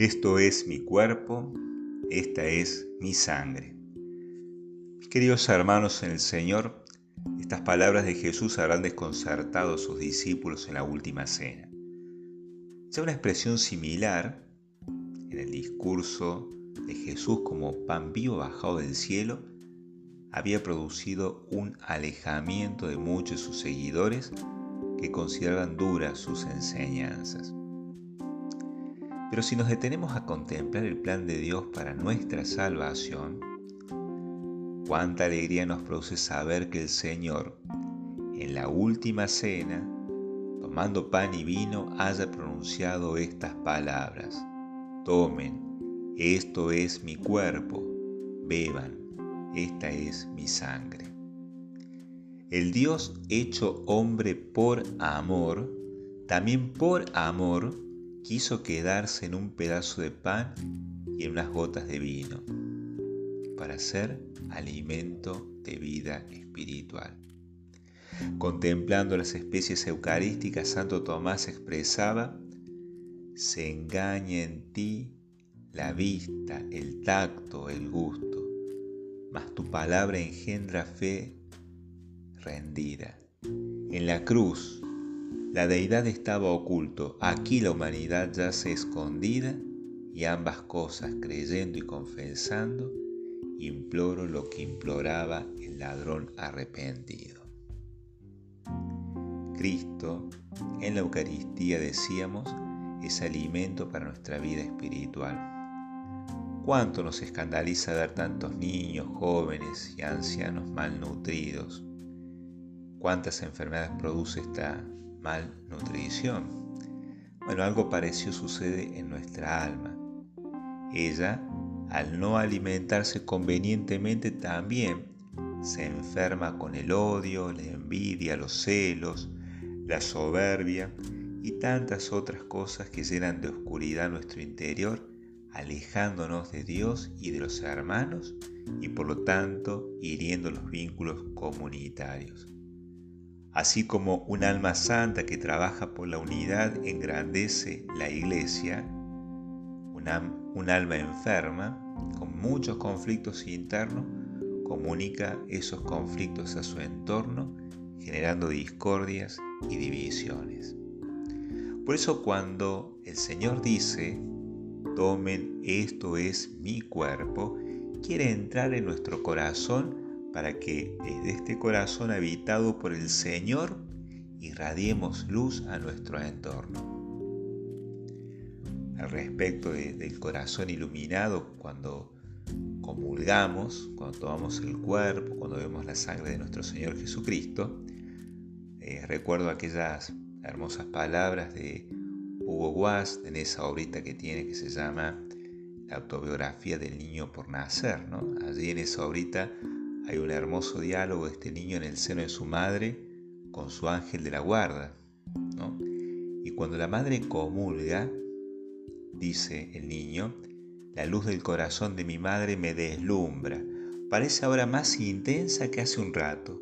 Esto es mi cuerpo, esta es mi sangre. Mis queridos hermanos en el Señor, estas palabras de Jesús habrán desconcertado a sus discípulos en la última cena. Ya una expresión similar en el discurso de Jesús como pan vivo bajado del cielo había producido un alejamiento de muchos de sus seguidores que consideraban duras sus enseñanzas. Pero si nos detenemos a contemplar el plan de Dios para nuestra salvación, cuánta alegría nos produce saber que el Señor, en la última cena, tomando pan y vino, haya pronunciado estas palabras. Tomen, esto es mi cuerpo, beban, esta es mi sangre. El Dios hecho hombre por amor, también por amor, quiso quedarse en un pedazo de pan y en unas gotas de vino para ser alimento de vida espiritual. Contemplando las especies eucarísticas, Santo Tomás expresaba, se engaña en ti la vista, el tacto, el gusto, mas tu palabra engendra fe rendida. En la cruz, la deidad estaba oculto, aquí la humanidad yace escondida y ambas cosas, creyendo y confesando, imploro lo que imploraba el ladrón arrepentido. Cristo, en la Eucaristía decíamos, es alimento para nuestra vida espiritual. ¿Cuánto nos escandaliza ver tantos niños, jóvenes y ancianos malnutridos? ¿Cuántas enfermedades produce esta malnutrición. Bueno, algo parecido sucede en nuestra alma. Ella, al no alimentarse convenientemente, también se enferma con el odio, la envidia, los celos, la soberbia y tantas otras cosas que llenan de oscuridad nuestro interior, alejándonos de Dios y de los hermanos y por lo tanto hiriendo los vínculos comunitarios. Así como un alma santa que trabaja por la unidad engrandece la iglesia, un alma enferma con muchos conflictos internos comunica esos conflictos a su entorno generando discordias y divisiones. Por eso cuando el Señor dice, tomen esto es mi cuerpo, quiere entrar en nuestro corazón para que desde este corazón habitado por el Señor irradiemos luz a nuestro entorno. Al respecto del corazón iluminado, cuando comulgamos, cuando tomamos el cuerpo, cuando vemos la sangre de nuestro Señor Jesucristo, eh, recuerdo aquellas hermosas palabras de Hugo Guas en esa obrita que tiene que se llama La autobiografía del niño por nacer. ¿no? Allí en esa obrita hay un hermoso diálogo de este niño en el seno de su madre con su ángel de la guarda. Y cuando la madre comulga, dice el niño, la luz del corazón de mi madre me deslumbra, parece ahora más intensa que hace un rato.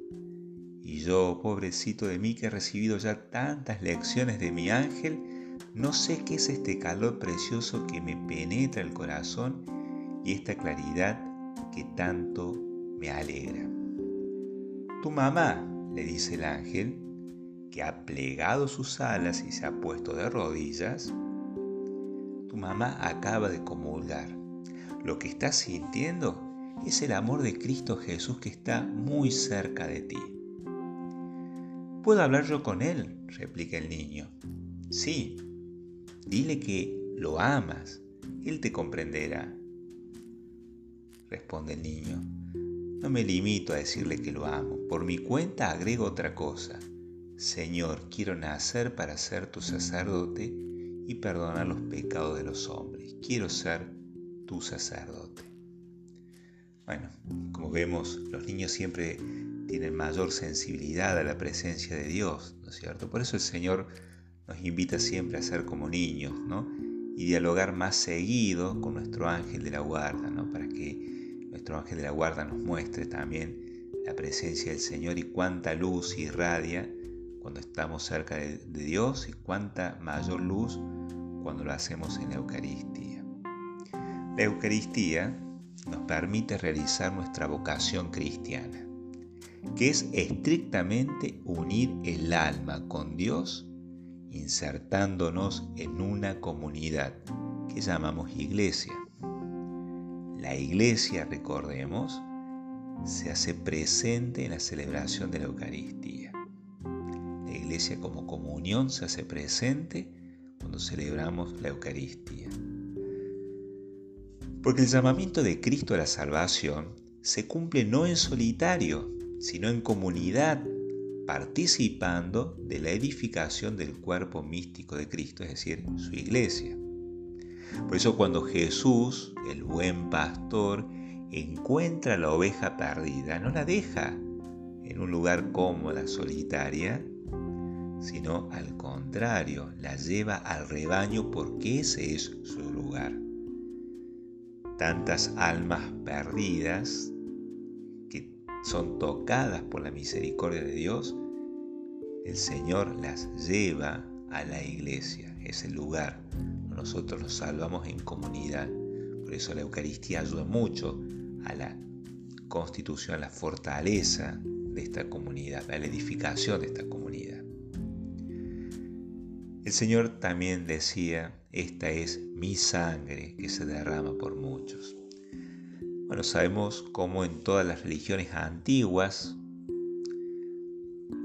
Y yo, pobrecito de mí que he recibido ya tantas lecciones de mi ángel, no sé qué es este calor precioso que me penetra el corazón y esta claridad que tanto me alegra. Tu mamá, le dice el ángel, que ha plegado sus alas y se ha puesto de rodillas, tu mamá acaba de comulgar. Lo que estás sintiendo es el amor de Cristo Jesús que está muy cerca de ti. ¿Puedo hablar yo con él? replica el niño. Sí, dile que lo amas, él te comprenderá, responde el niño. No me limito a decirle que lo amo. Por mi cuenta agrego otra cosa. Señor, quiero nacer para ser tu sacerdote y perdonar los pecados de los hombres. Quiero ser tu sacerdote. Bueno, como vemos, los niños siempre tienen mayor sensibilidad a la presencia de Dios, ¿no es cierto? Por eso el Señor nos invita siempre a ser como niños, ¿no? Y dialogar más seguido con nuestro ángel de la guarda, ¿no? Para que nuestro ángel de la guarda nos muestre también la presencia del Señor y cuánta luz irradia cuando estamos cerca de, Dios y cuánta mayor luz cuando lo hacemos en la Eucaristía. La Eucaristía nos permite realizar nuestra vocación cristiana, que es estrictamente unir el alma con Dios, insertándonos en una comunidad que llamamos iglesia. La iglesia, recordemos, se hace presente en la celebración de la Eucaristía. La iglesia como comunión se hace presente cuando celebramos la Eucaristía. Porque el llamamiento de Cristo a la salvación se cumple no en solitario, sino en comunidad, participando de la edificación del cuerpo místico de Cristo, es decir, su iglesia. Por eso cuando Jesús, el buen pastor, encuentra la oveja perdida, no la deja en un lugar cómoda, solitaria, sino al contrario, la lleva al rebaño porque ese es su lugar. Tantas almas perdidas que son tocadas por la misericordia de Dios, el Señor las lleva a la iglesia, ese lugar. Nosotros nos salvamos en comunidad. Por eso la Eucaristía ayuda mucho a la constitución, a la fortaleza de esta comunidad, a la edificación de esta comunidad. El Señor también decía, esta es mi sangre que se derrama por muchos. Bueno, sabemos cómo en todas las religiones antiguas,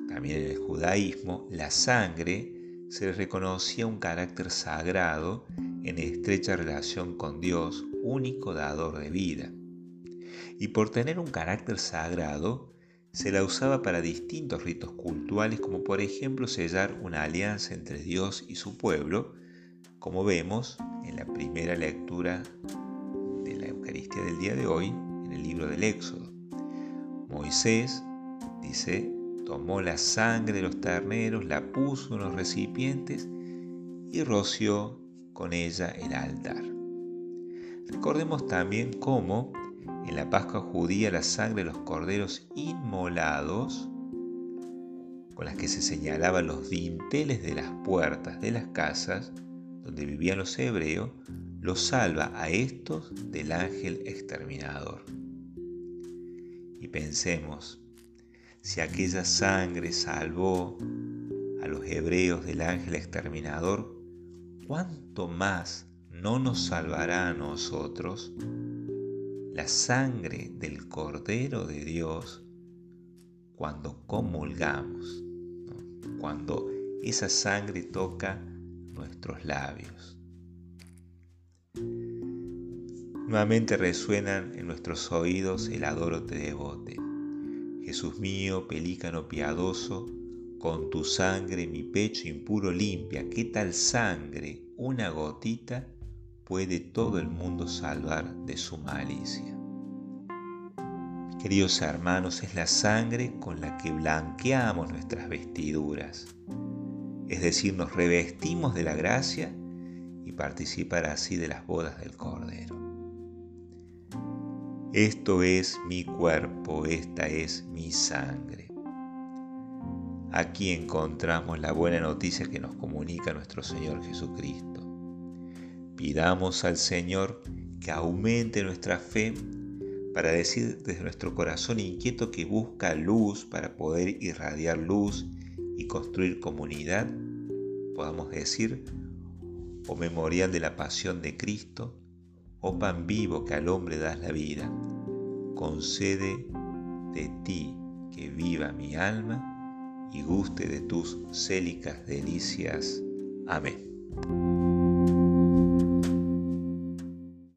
también en el judaísmo, la sangre se le reconocía un carácter sagrado en estrecha relación con Dios, único dador de vida y por tener un carácter sagrado, se la usaba para distintos ritos cultuales, como por ejemplo sellar una alianza entre Dios y su pueblo, como vemos en la primera lectura de la Eucaristía del día de hoy, en el libro del Éxodo. Moisés, dice, tomó la sangre de los terneros, la puso en los recipientes y roció con ella el altar. Recordemos también cómo en la Pascua judía la sangre de los corderos inmolados, con las que se señalaban los dinteles de las puertas de las casas donde vivían los hebreos, los salva a estos del ángel exterminador. Y pensemos, si aquella sangre salvó a los hebreos del ángel exterminador, ¿cuánto más no nos salvará a nosotros la sangre del Cordero de Dios cuando comulgamos, cuando esa sangre toca nuestros labios. Nuevamente resuenan en nuestros oídos el adoro te devote. Jesús mío, pelícano piadoso, con tu sangre mi pecho impuro limpia. ¿Qué tal sangre? Una gotita puede todo el mundo salvar de su malicia. Queridos hermanos, es la sangre con la que blanqueamos nuestras vestiduras, es decir, nos revestimos de la gracia y participar así de las bodas del Cordero. Esto es mi cuerpo, esta es mi sangre. Aquí encontramos la buena noticia que nos comunica nuestro Señor Jesucristo. Pidamos al Señor que aumente nuestra fe para decir desde nuestro corazón inquieto que busca luz para poder irradiar luz y construir comunidad, podamos decir, o memorial de la pasión de Cristo, o pan vivo que al hombre das la vida, concede de ti que viva mi alma y guste de tus célicas delicias. Amén.